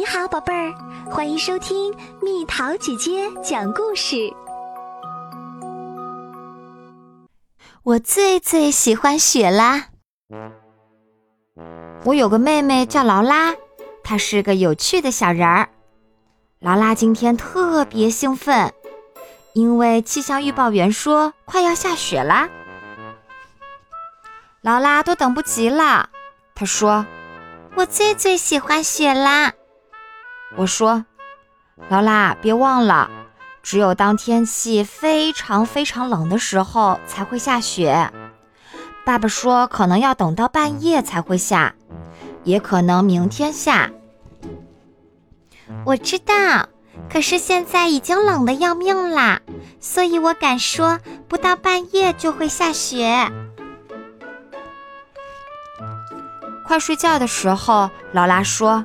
你好，宝贝儿，欢迎收听蜜桃姐姐讲故事。我最最喜欢雪啦！我有个妹妹叫劳拉，她是个有趣的小人儿。劳拉今天特别兴奋，因为气象预报员说快要下雪啦。劳拉都等不及了，她说：“我最最喜欢雪啦！”我说：“劳拉，别忘了，只有当天气非常非常冷的时候才会下雪。爸爸说，可能要等到半夜才会下，也可能明天下。”我知道，可是现在已经冷得要命啦，所以我敢说，不到半夜就会下雪。快睡觉的时候，劳拉说：“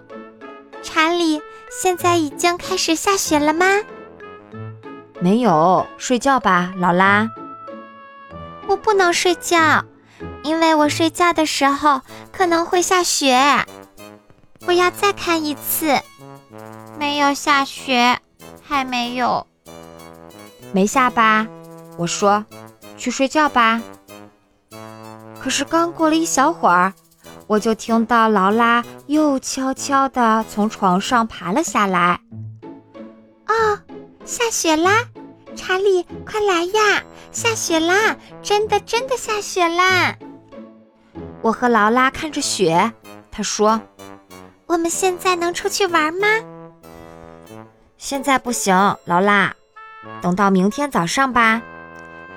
查理。”现在已经开始下雪了吗？没有，睡觉吧，劳拉。我不能睡觉，因为我睡觉的时候可能会下雪。我要再看一次。没有下雪，还没有。没下吧？我说，去睡觉吧。可是刚过了一小会儿。我就听到劳拉又悄悄地从床上爬了下来。哦，下雪啦！查理，快来呀！下雪啦！真的，真的下雪啦！我和劳拉看着雪，他说：“我们现在能出去玩吗？”现在不行，劳拉，等到明天早上吧，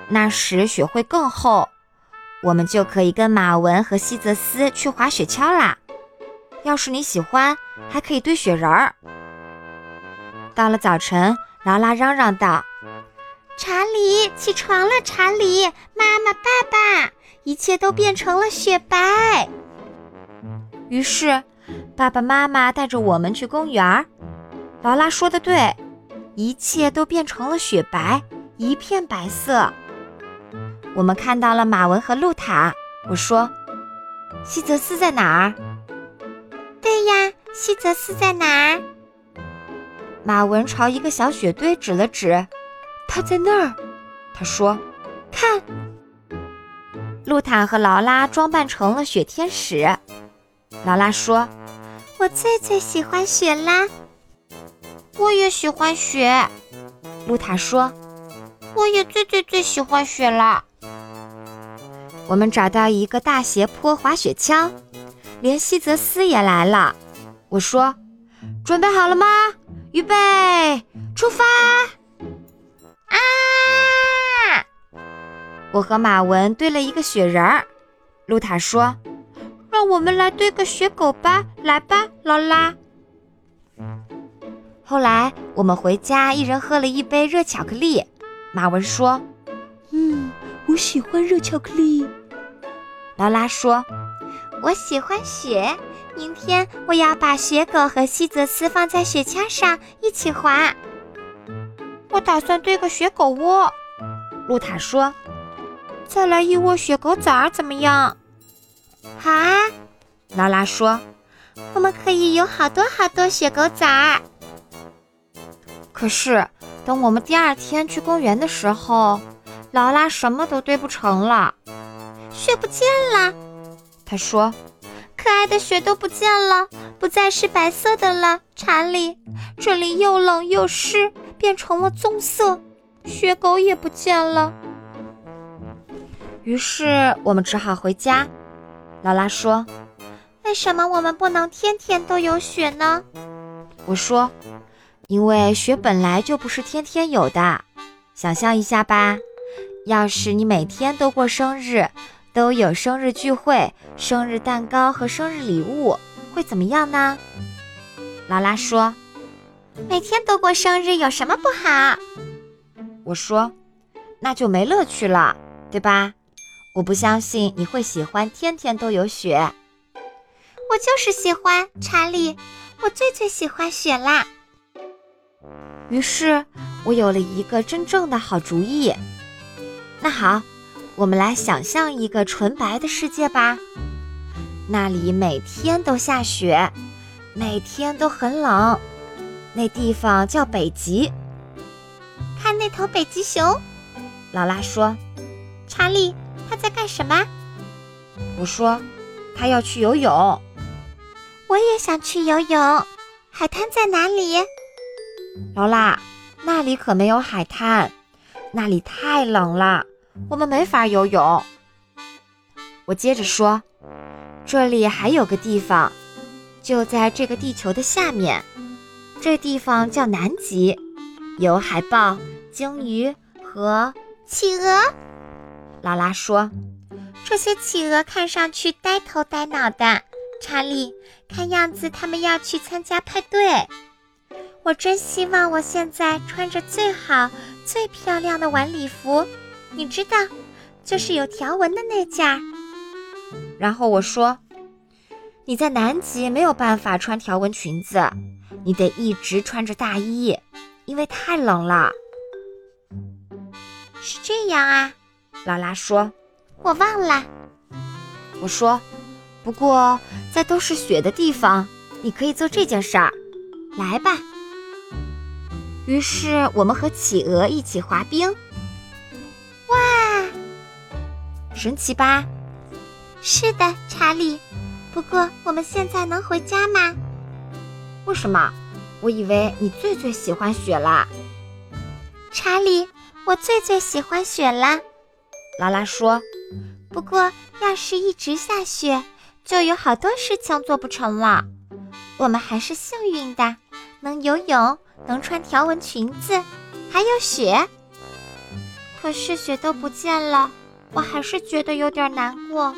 那时雪会更厚。我们就可以跟马文和西泽斯去滑雪橇啦。要是你喜欢，还可以堆雪人儿。到了早晨，劳拉嚷嚷道：“查理，起床了！查理，妈妈，爸爸，一切都变成了雪白。”于是，爸爸妈妈带着我们去公园。劳拉说的对，一切都变成了雪白，一片白色。我们看到了马文和露塔。我说：“西泽斯在哪儿？”“对呀，西泽斯在哪儿？”马文朝一个小雪堆指了指，“他在那儿。”他说：“看。”露塔和劳拉装扮成了雪天使。劳拉说：“我最最喜欢雪啦！”我也喜欢雪。露塔说：“我也最最最喜欢雪了。”我们找到一个大斜坡滑雪橇，连西泽斯也来了。我说：“准备好了吗？预备，出发！”啊！我和马文堆了一个雪人儿。露塔说：“让我们来堆个雪狗吧，来吧，劳拉。”后来我们回家，一人喝了一杯热巧克力。马文说：“嗯，我喜欢热巧克力。”劳拉说：“我喜欢雪，明天我要把雪狗和西泽斯放在雪橇上一起滑。我打算堆个雪狗窝。”露塔说：“再来一窝雪狗崽儿怎么样？”好啊，劳拉说：“我们可以有好多好多雪狗崽儿。”可是等我们第二天去公园的时候，劳拉什么都堆不成了。雪不见了，她说：“可爱的雪都不见了，不再是白色的了。”查理，这里又冷又湿，变成了棕色。雪狗也不见了。于是我们只好回家。劳拉说：“为什么我们不能天天都有雪呢？”我说：“因为雪本来就不是天天有的。想象一下吧，要是你每天都过生日。”都有生日聚会、生日蛋糕和生日礼物，会怎么样呢？劳拉说：“每天都过生日有什么不好？”我说：“那就没乐趣了，对吧？”我不相信你会喜欢天天都有雪。我就是喜欢查理，我最最喜欢雪啦。于是我有了一个真正的好主意。那好。我们来想象一个纯白的世界吧，那里每天都下雪，每天都很冷。那地方叫北极。看那头北极熊，劳拉说。查理，他在干什么？我说，他要去游泳。我也想去游泳。海滩在哪里？劳拉，那里可没有海滩，那里太冷了，我们没法游泳。我接着说，这里还有个地方，就在这个地球的下面，这地方叫南极，有海豹、鲸鱼和企鹅。劳拉说：“这些企鹅看上去呆头呆脑的。”查理，看样子他们要去参加派对。我真希望我现在穿着最好、最漂亮的晚礼服，你知道，就是有条纹的那件。然后我说：“你在南极没有办法穿条纹裙子，你得一直穿着大衣，因为太冷了。”是这样啊。劳拉说：“我忘了。”我说：“不过在都是雪的地方，你可以做这件事儿。来吧。”于是我们和企鹅一起滑冰。哇，神奇吧？是的，查理。不过我们现在能回家吗？为什么？我以为你最最喜欢雪啦。查理，我最最喜欢雪了。拉拉说：“不过，要是一直下雪，就有好多事情做不成了。我们还是幸运的，能游泳，能穿条纹裙子，还有雪。可是雪都不见了，我还是觉得有点难过。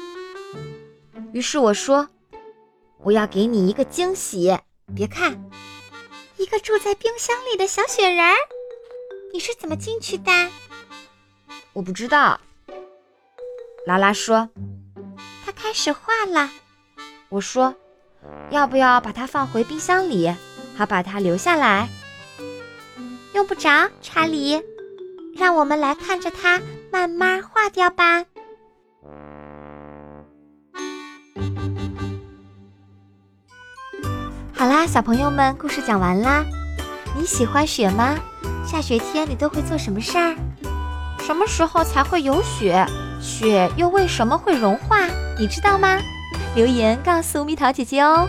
于是我说：‘我要给你一个惊喜，别看，一个住在冰箱里的小雪人儿。你是怎么进去的？我不知道。’”拉拉说：“他开始化了。”我说：“要不要把它放回冰箱里，好把它留下来？”用不着，查理，让我们来看着它慢慢化掉吧。好啦，小朋友们，故事讲完啦。你喜欢雪吗？下雪天你都会做什么事儿？什么时候才会有雪？雪又为什么会融化？你知道吗？留言告诉蜜桃姐姐哦。